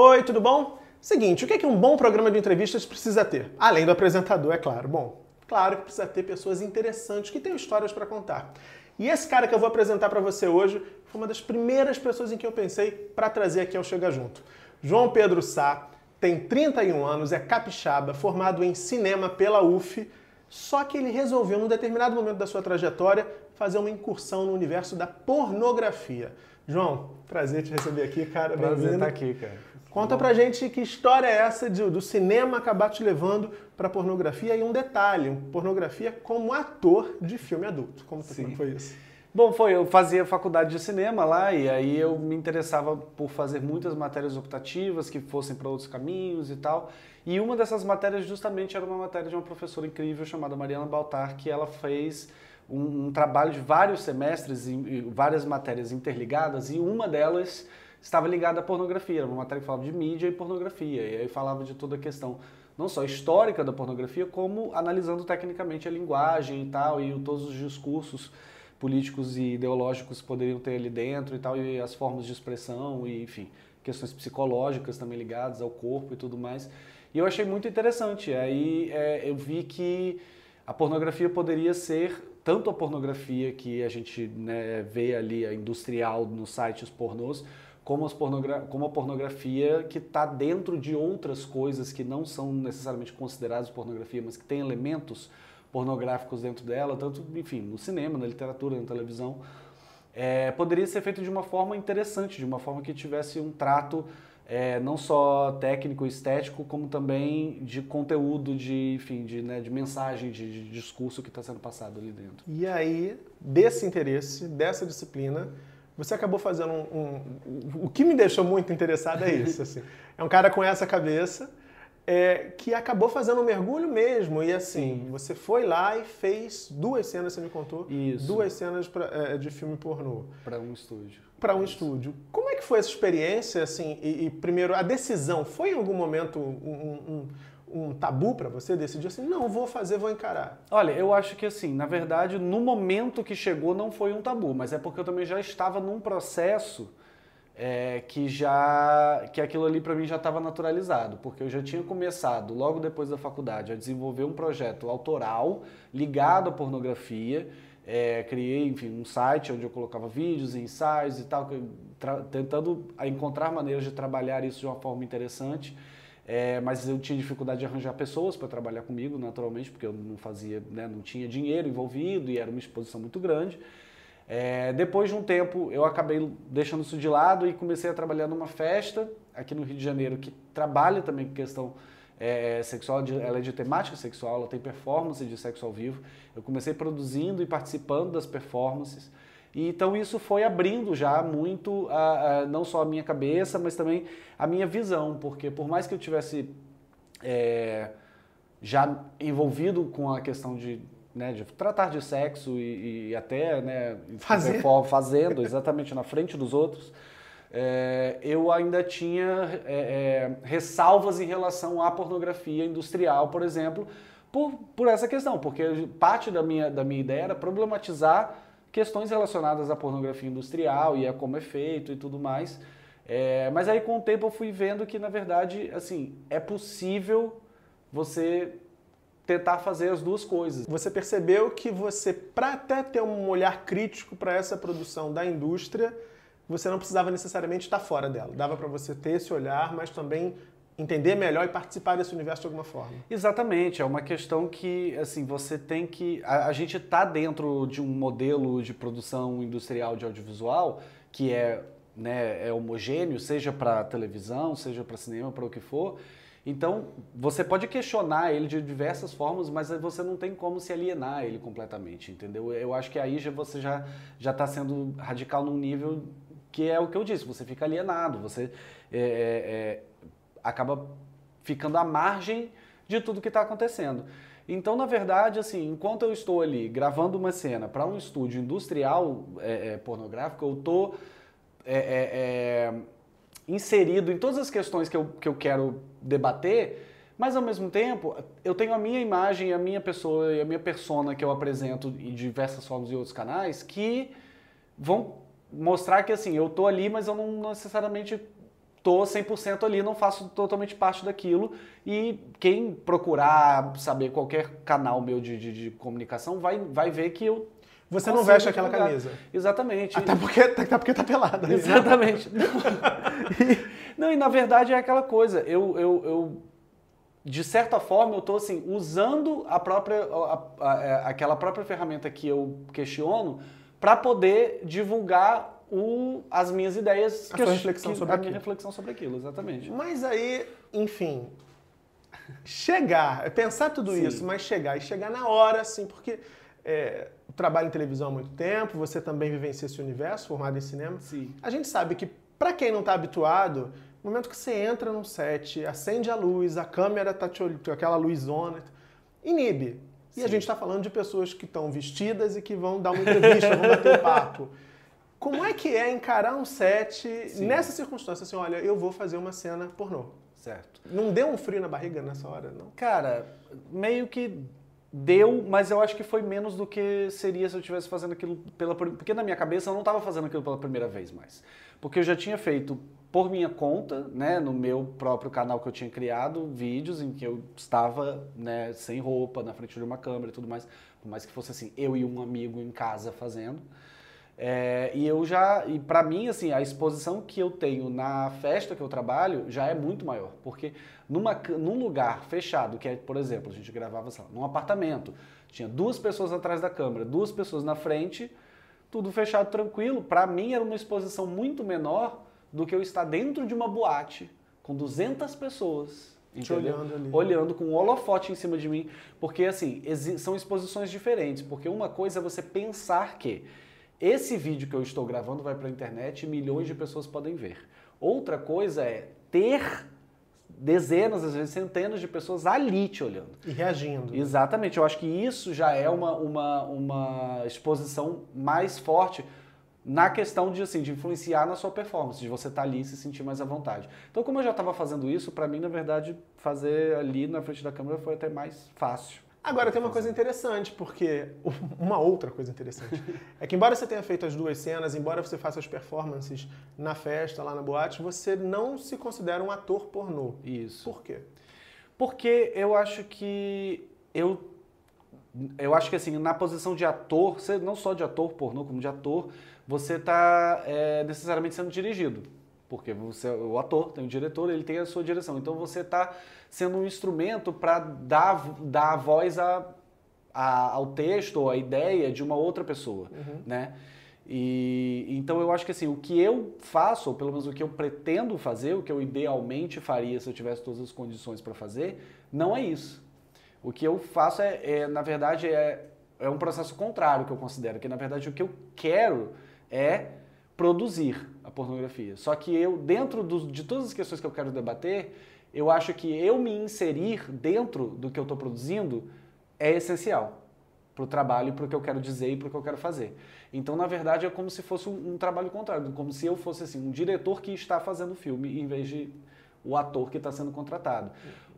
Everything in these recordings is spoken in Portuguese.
Oi, tudo bom? Seguinte, o que é que um bom programa de entrevistas precisa ter? Além do apresentador, é claro. Bom, claro que precisa ter pessoas interessantes que tenham histórias para contar. E esse cara que eu vou apresentar para você hoje foi uma das primeiras pessoas em que eu pensei para trazer aqui ao Chega Junto. João Pedro Sá tem 31 anos, é capixaba, formado em cinema pela UF, só que ele resolveu, num determinado momento da sua trajetória, fazer uma incursão no universo da pornografia. João, prazer te receber aqui, cara. Prazer estar aqui, cara. Conta pra gente que história é essa de, do cinema acabar te levando pra pornografia e um detalhe, pornografia como ator de filme adulto. Como, como foi isso? Bom, foi, eu fazia faculdade de cinema lá e aí eu me interessava por fazer muitas matérias optativas que fossem para outros caminhos e tal. E uma dessas matérias justamente era uma matéria de uma professora incrível chamada Mariana Baltar, que ela fez um, um trabalho de vários semestres e várias matérias interligadas e uma delas estava ligada à pornografia, era uma matéria que falava de mídia e pornografia, e aí falava de toda a questão não só histórica da pornografia, como analisando tecnicamente a linguagem e tal, e todos os discursos políticos e ideológicos poderiam ter ali dentro e tal, e as formas de expressão, e enfim, questões psicológicas também ligadas ao corpo e tudo mais. E eu achei muito interessante. Aí é, eu vi que a pornografia poderia ser tanto a pornografia que a gente né, vê ali, a industrial nos sites pornôs, como, como a pornografia que está dentro de outras coisas que não são necessariamente consideradas pornografia, mas que tem elementos pornográficos dentro dela, tanto, enfim, no cinema, na literatura, na televisão, é, poderia ser feito de uma forma interessante, de uma forma que tivesse um trato é, não só técnico e estético, como também de conteúdo, de, enfim, de, né, de mensagem, de, de discurso que está sendo passado ali dentro. E aí, desse interesse, dessa disciplina, você acabou fazendo um, um, O que me deixou muito interessado é isso. Assim. É um cara com essa cabeça é, que acabou fazendo um mergulho mesmo. E assim, Sim. você foi lá e fez duas cenas, você me contou. Isso. Duas cenas pra, é, de filme pornô. Para um estúdio. Para um isso. estúdio. Como é que foi essa experiência? Assim, e, e, primeiro, a decisão foi em algum momento um, um um tabu para você decidir assim, não, vou fazer, vou encarar? Olha, eu acho que assim, na verdade, no momento que chegou não foi um tabu, mas é porque eu também já estava num processo é, que já que aquilo ali para mim já estava naturalizado, porque eu já tinha começado logo depois da faculdade a desenvolver um projeto autoral ligado à pornografia. É, criei, enfim, um site onde eu colocava vídeos, ensaios e tal, tentando encontrar maneiras de trabalhar isso de uma forma interessante. É, mas eu tinha dificuldade de arranjar pessoas para trabalhar comigo, naturalmente, porque eu não fazia, né, não tinha dinheiro envolvido e era uma exposição muito grande. É, depois de um tempo, eu acabei deixando isso de lado e comecei a trabalhar numa festa aqui no Rio de Janeiro que trabalha também com questão é, sexual, de, ela é de temática sexual, ela tem performance de sexo ao vivo. Eu comecei produzindo e participando das performances. E, então isso foi abrindo já muito a, a, não só a minha cabeça, mas também a minha visão, porque por mais que eu tivesse é, já envolvido com a questão de, né, de tratar de sexo e, e até né, Fazer. fazendo exatamente na frente dos outros, é, eu ainda tinha é, é, ressalvas em relação à pornografia industrial, por exemplo, por, por essa questão, porque parte da minha, da minha ideia era problematizar questões relacionadas à pornografia industrial e a como é feito e tudo mais. É, mas aí com o tempo eu fui vendo que na verdade assim é possível você tentar fazer as duas coisas. Você percebeu que você, para até ter um olhar crítico para essa produção da indústria, você não precisava necessariamente estar fora dela. Dava para você ter esse olhar, mas também entender melhor e participar desse universo de alguma forma. Exatamente, é uma questão que assim você tem que a, a gente está dentro de um modelo de produção industrial de audiovisual que é né, é homogêneo, seja para televisão, seja para cinema, para o que for. Então, você pode questionar ele de diversas formas, mas você não tem como se alienar ele completamente, entendeu? Eu acho que aí já, você já já está sendo radical num nível que é o que eu disse, você fica alienado, você é, é, é acaba ficando à margem de tudo que está acontecendo. Então, na verdade, assim, enquanto eu estou ali gravando uma cena para um estúdio industrial é, é, pornográfico, eu estou é, inserido em todas as questões que eu, que eu quero debater, mas ao mesmo tempo eu tenho a minha imagem, a minha pessoa e a minha persona que eu apresento em diversas formas em outros canais que vão mostrar que assim eu estou ali, mas eu não necessariamente tô 100% ali, não faço totalmente parte daquilo. E quem procurar saber qualquer canal meu de, de, de comunicação vai, vai ver que eu você não veste aquela divulgar. camisa. Exatamente. Até porque, até porque tá pelada. né? Exatamente. Não. não, e na verdade é aquela coisa. Eu, eu, eu de certa forma, eu estou assim, usando a própria, a- a- a- aquela própria ferramenta que eu questiono para poder divulgar o, as minhas ideias, A que eu- reflexão que- sobre a aquilo. minha reflexão sobre aquilo, exatamente. Mas aí, enfim, chegar, é pensar tudo Sim. isso, mas chegar e chegar na hora, assim, porque é, trabalho em televisão há muito tempo, você também vivencia esse universo formado em cinema. Sim. A gente sabe que, pra quem não tá habituado, no momento que você entra num set, acende a luz, a câmera tá te olhando, aquela luzona, inibe. E a Sim. gente tá falando de pessoas que estão vestidas e que vão dar uma entrevista, vão bater um papo. Como é que é encarar um set Sim. nessa circunstância? Assim, olha, eu vou fazer uma cena pornô. Certo. Não deu um frio na barriga nessa hora, não? Cara, meio que deu, mas eu acho que foi menos do que seria se eu estivesse fazendo aquilo pela porque na minha cabeça eu não estava fazendo aquilo pela primeira vez mais, porque eu já tinha feito por minha conta, né, no meu próprio canal que eu tinha criado, vídeos em que eu estava, né, sem roupa, na frente de uma câmera e tudo mais, por mais que fosse assim, eu e um amigo em casa fazendo. É, e eu já, e para mim, assim, a exposição que eu tenho na festa que eu trabalho já é muito maior, porque numa, num lugar fechado, que é, por exemplo, a gente gravava, sei lá, num apartamento, tinha duas pessoas atrás da câmera, duas pessoas na frente, tudo fechado, tranquilo. Para mim era uma exposição muito menor do que eu estar dentro de uma boate com 200 pessoas. Te entendeu? olhando ali. olhando com um holofote em cima de mim, porque assim, são exposições diferentes, porque uma coisa é você pensar que esse vídeo que eu estou gravando vai para a internet e milhões de pessoas podem ver. Outra coisa é ter dezenas, às vezes centenas de pessoas ali te olhando. E reagindo. Exatamente, eu acho que isso já é uma, uma, uma exposição mais forte na questão de, assim, de influenciar na sua performance, de você estar ali e se sentir mais à vontade. Então, como eu já estava fazendo isso, para mim, na verdade, fazer ali na frente da câmera foi até mais fácil. Agora tem uma coisa interessante, porque uma outra coisa interessante é que embora você tenha feito as duas cenas, embora você faça as performances na festa, lá na boate, você não se considera um ator pornô. Isso. Por quê? Porque eu acho que eu eu acho que assim, na posição de ator, você não só de ator pornô, como de ator, você está necessariamente sendo dirigido. Porque você, o ator tem o diretor, ele tem a sua direção. Então você está sendo um instrumento para dar, dar voz a, a- ao texto ou à ideia de uma outra pessoa, né? E então eu acho que assim, o que eu faço, ou pelo menos o que eu pretendo fazer, o que eu idealmente faria se eu tivesse todas as condições para fazer, não é isso. O que eu faço é, é, na verdade, é, é um processo contrário que eu considero, que na verdade o que eu quero é produzir a pornografia. Só que eu, dentro dos- de todas as questões que eu quero debater, eu acho que eu me inserir dentro do que eu estou produzindo é essencial para o trabalho, para o que eu quero dizer e para o que eu quero fazer. Então, na verdade, é como se fosse um, um trabalho contrário, como se eu fosse assim um diretor que está fazendo o filme em vez de o ator que está sendo contratado.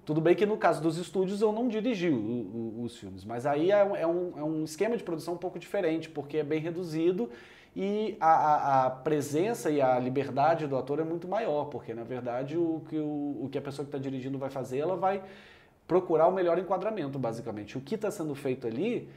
Tudo bem que no caso dos estúdios eu não dirigi o- o- os filmes, mas aí é um, é um- é um esquema de produção um pouco diferente, porque é bem reduzido e a, a- a presença e a liberdade do ator é muito maior, porque na verdade o que, o, o que a pessoa que está dirigindo vai fazer, ela vai procurar o melhor enquadramento, basicamente. O que está sendo feito ali,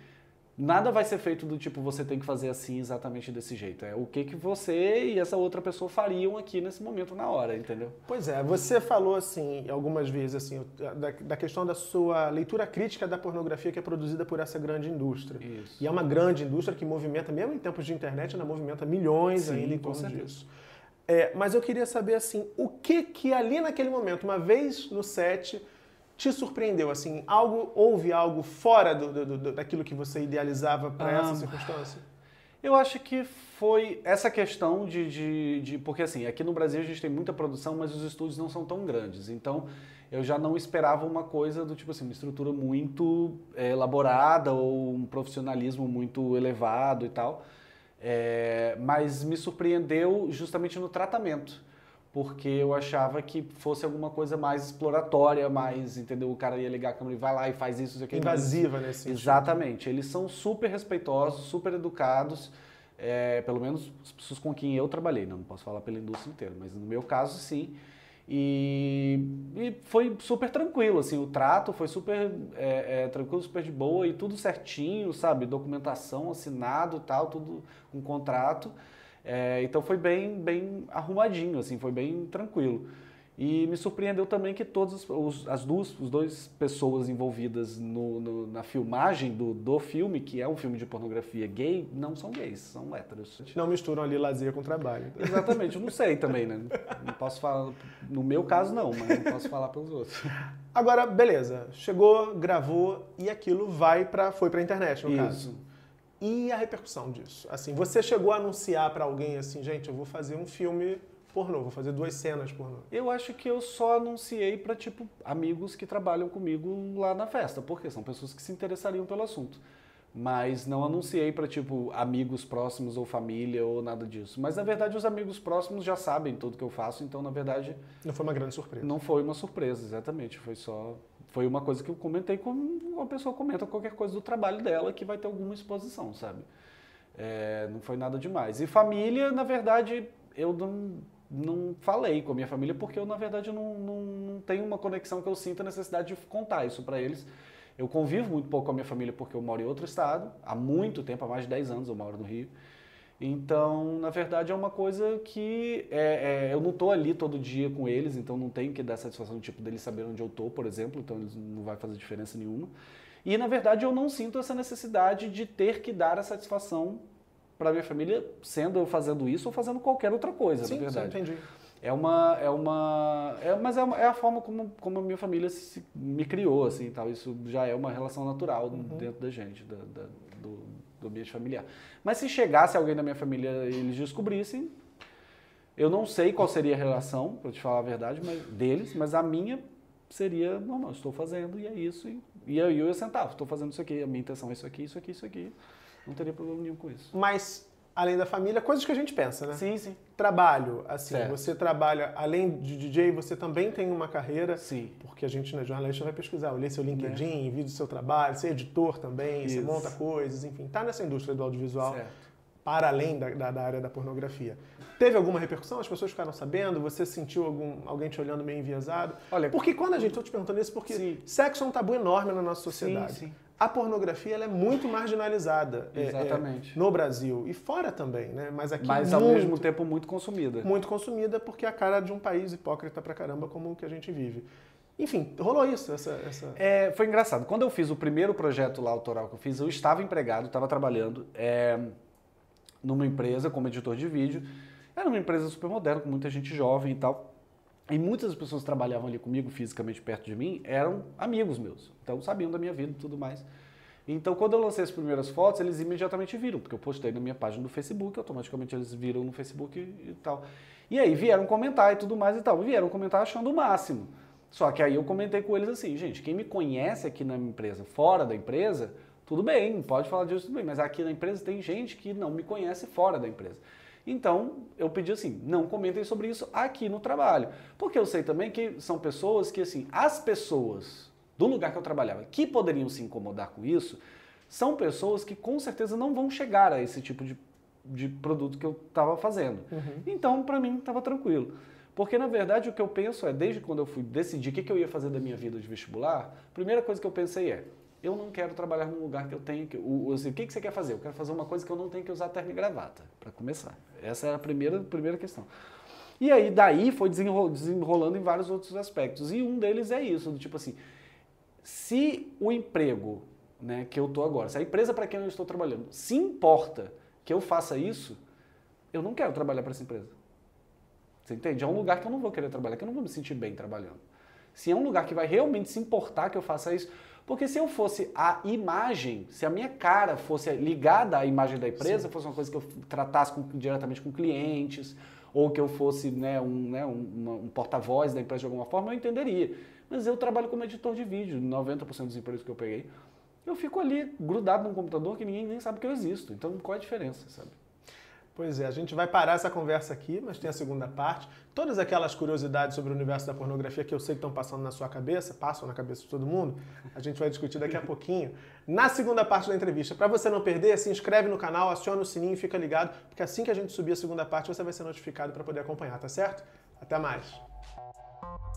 nada vai ser feito do tipo você tem que fazer assim exatamente desse jeito. É o que, que você e essa outra pessoa fariam aqui nesse momento na hora, entendeu? Pois é, você falou assim algumas vezes assim da, da questão da sua leitura crítica da pornografia que é produzida por essa grande indústria. Isso. E é uma grande indústria que movimenta, mesmo em tempos de internet, ela movimenta milhões Sim, ainda em torno disso. É, mas eu queria saber assim, o que que ali naquele momento, uma vez no set, te surpreendeu? Assim, algo houve algo fora do, do- do- daquilo que você idealizava para Ah, essa circunstância? Eu acho que foi essa questão de, de, de- Porque assim, aqui no Brasil a gente tem muita produção, mas os estúdios não são tão grandes. Então eu já não esperava uma coisa do tipo assim, uma estrutura muito eh, elaborada ou um profissionalismo muito elevado e tal. É, mas me surpreendeu justamente no tratamento. Porque eu achava que fosse alguma coisa mais exploratória, mais, entendeu? O cara ia ligar a câmera e vai lá e faz isso, isso aqui. Invasiva nesse sentido. Exatamente. Eles são super respeitosos, super educados. é, pelo menos as pessoas com quem eu trabalhei, não, não posso falar pela indústria inteira, mas no meu caso sim. E, e foi super tranquilo, assim, o trato foi super é, é, tranquilo, super de boa e tudo certinho, sabe? Documentação assinado tal, tudo com um contrato. É, então foi bem, bem arrumadinho, assim, foi bem tranquilo. E me surpreendeu também que todas os, as duas, os dois pessoas envolvidas no, no, na filmagem do, do filme, que é um filme de pornografia gay, não são gays, são héteros. Não misturam ali lazer com trabalho. Exatamente, eu não sei também, né? Não posso falar, no meu caso não, mas não posso falar pelos outros. Agora, beleza, chegou, gravou e aquilo vai para foi para internet, no Isso. caso. E a repercussão disso? Assim, você chegou a anunciar para alguém assim, gente, eu vou fazer um filme pornô, vou fazer duas cenas pornô. Eu acho que eu só anunciei para tipo amigos que trabalham comigo lá na festa, porque são pessoas que se interessariam pelo assunto. Mas não anunciei para tipo amigos próximos ou família ou nada disso. Mas na verdade os amigos próximos já sabem tudo que eu faço, então na verdade Não foi uma grande surpresa. não foi uma surpresa, exatamente. Foi só foi uma coisa que eu comentei como uma pessoa comenta qualquer coisa do trabalho dela que vai ter alguma exposição, sabe? É, não foi nada demais. E família, na verdade, eu não, não falei com a minha família porque eu, na verdade, não, não, não tenho uma conexão que eu sinta necessidade de contar isso para eles. Eu convivo muito pouco com a minha família porque eu moro em outro estado, há muito tempo, há mais de 10 anos eu moro no Rio. Então, na verdade, é uma coisa que é, é, eu não estou ali todo dia com eles, então não tenho que dar satisfação tipo deles saber onde eu estou, por exemplo, então eles não vai fazer diferença nenhuma. E na verdade eu não sinto essa necessidade de ter que dar a satisfação para minha família, sendo eu fazendo isso ou fazendo qualquer outra coisa, Sim, na sim, verdade. entendi. É uma, é uma, é, mas é, uma- é a forma como, como a minha família se- me criou, assim, tal. Isso já é uma relação natural dentro da gente, da, da- do, do ambiente familiar. Mas se chegasse alguém da minha família e eles descobrissem, eu não sei qual seria a relação, para te falar a verdade, mas, deles, mas a minha seria normal, estou fazendo e é isso. E, e eu, eu ia sentar, estou fazendo isso aqui, a minha intenção é isso aqui, isso aqui, isso aqui. Não teria problema nenhum com isso. Mas, além da família, coisas que a gente pensa, né? Sim, sim. Trabalho, assim, Certo. você trabalha, além de DJ, você também tem uma carreira, Sim. porque a gente, né, jornalista, vai pesquisar, olhei seu LinkedIn, vídeo do seu trabalho, você é editor também, você Isso. monta coisas, enfim, tá nessa indústria do audiovisual, Certo. para além da, da, da área da pornografia. Teve alguma repercussão? As pessoas ficaram sabendo? Você sentiu algum, alguém te olhando meio enviesado? Olha, Porque quando a gente, tô te perguntando isso, porque Sim. sexo é um tabu enorme na nossa sociedade. sim. A pornografia ela é muito marginalizada é, é, Exatamente. no Brasil e fora também, né? Mas aqui mas ao muito, mesmo tempo muito consumida. muito consumida porque é a cara de um país hipócrita pra caramba como o que a gente vive. Enfim, rolou isso, essa, essa... É, foi engraçado. Quando eu fiz o primeiro projeto lá autoral que eu fiz, eu estava empregado, estava trabalhando é, numa empresa como editor de vídeo. Era uma empresa super moderna, com muita gente jovem e tal. E muitas das pessoas que trabalhavam ali comigo, fisicamente perto de mim, eram amigos meus. Então sabiam da minha vida e tudo mais. Então, quando eu lancei as primeiras fotos, eles imediatamente viram, porque eu postei na minha página do Facebook, automaticamente eles viram no Facebook e, e tal. E aí vieram comentar e tudo mais e tal. Vieram comentar achando o máximo. Só que aí eu comentei com eles assim, gente, quem me conhece aqui na empresa, fora da empresa, tudo bem, pode falar disso, tudo bem, mas aqui na empresa tem gente que não me conhece fora da empresa. Então, eu pedi assim, não comentem sobre isso aqui no trabalho. Porque eu sei também que são pessoas que, assim, as pessoas do lugar que eu trabalhava que poderiam se incomodar com isso, são pessoas que com certeza não vão chegar a esse tipo de, de produto que eu estava fazendo. Então, para mim, estava tranquilo. Porque, na verdade, o que eu penso é, desde quando eu fui decidir o que, que eu ia fazer da minha vida de vestibular, a primeira coisa que eu pensei é, eu não quero trabalhar num lugar que eu tenho que... O, o- assim, o que, que você quer fazer? Eu quero fazer uma coisa que eu não tenho que usar terno e gravata, para começar. Essa era a primeira, primeira questão. E aí, daí, foi desenro- desenrolando em vários outros aspectos. E um deles é isso, do tipo assim, se o emprego né, que eu estou agora, se a empresa para quem eu estou trabalhando se importa que eu faça isso, eu não quero trabalhar para essa empresa. Você entende? É um lugar que eu não vou querer trabalhar, que eu não vou me sentir bem trabalhando. Se é um lugar que vai realmente se importar que eu faça isso, porque se eu fosse a imagem, se a minha cara fosse ligada à imagem da empresa, fosse uma coisa que eu tratasse com- diretamente com clientes, ou que eu fosse né, um, né, um, um porta-voz da empresa de alguma forma, eu entenderia. Mas eu trabalho como editor de vídeo, 90% dos empregos que eu peguei. Eu fico ali grudado num computador que ninguém nem sabe que eu existo. Então qual é a diferença, sabe? Pois é, a gente vai parar essa conversa aqui, mas tem a segunda parte. Todas aquelas curiosidades sobre o universo da pornografia que eu sei que estão passando na sua cabeça, passam na cabeça de todo mundo, a gente vai discutir daqui a pouquinho. Na segunda parte da entrevista, para você não perder, se inscreve no canal, aciona o sininho e fica ligado, porque assim que a gente subir a segunda parte, você vai ser notificado para poder acompanhar, tá certo? Até mais!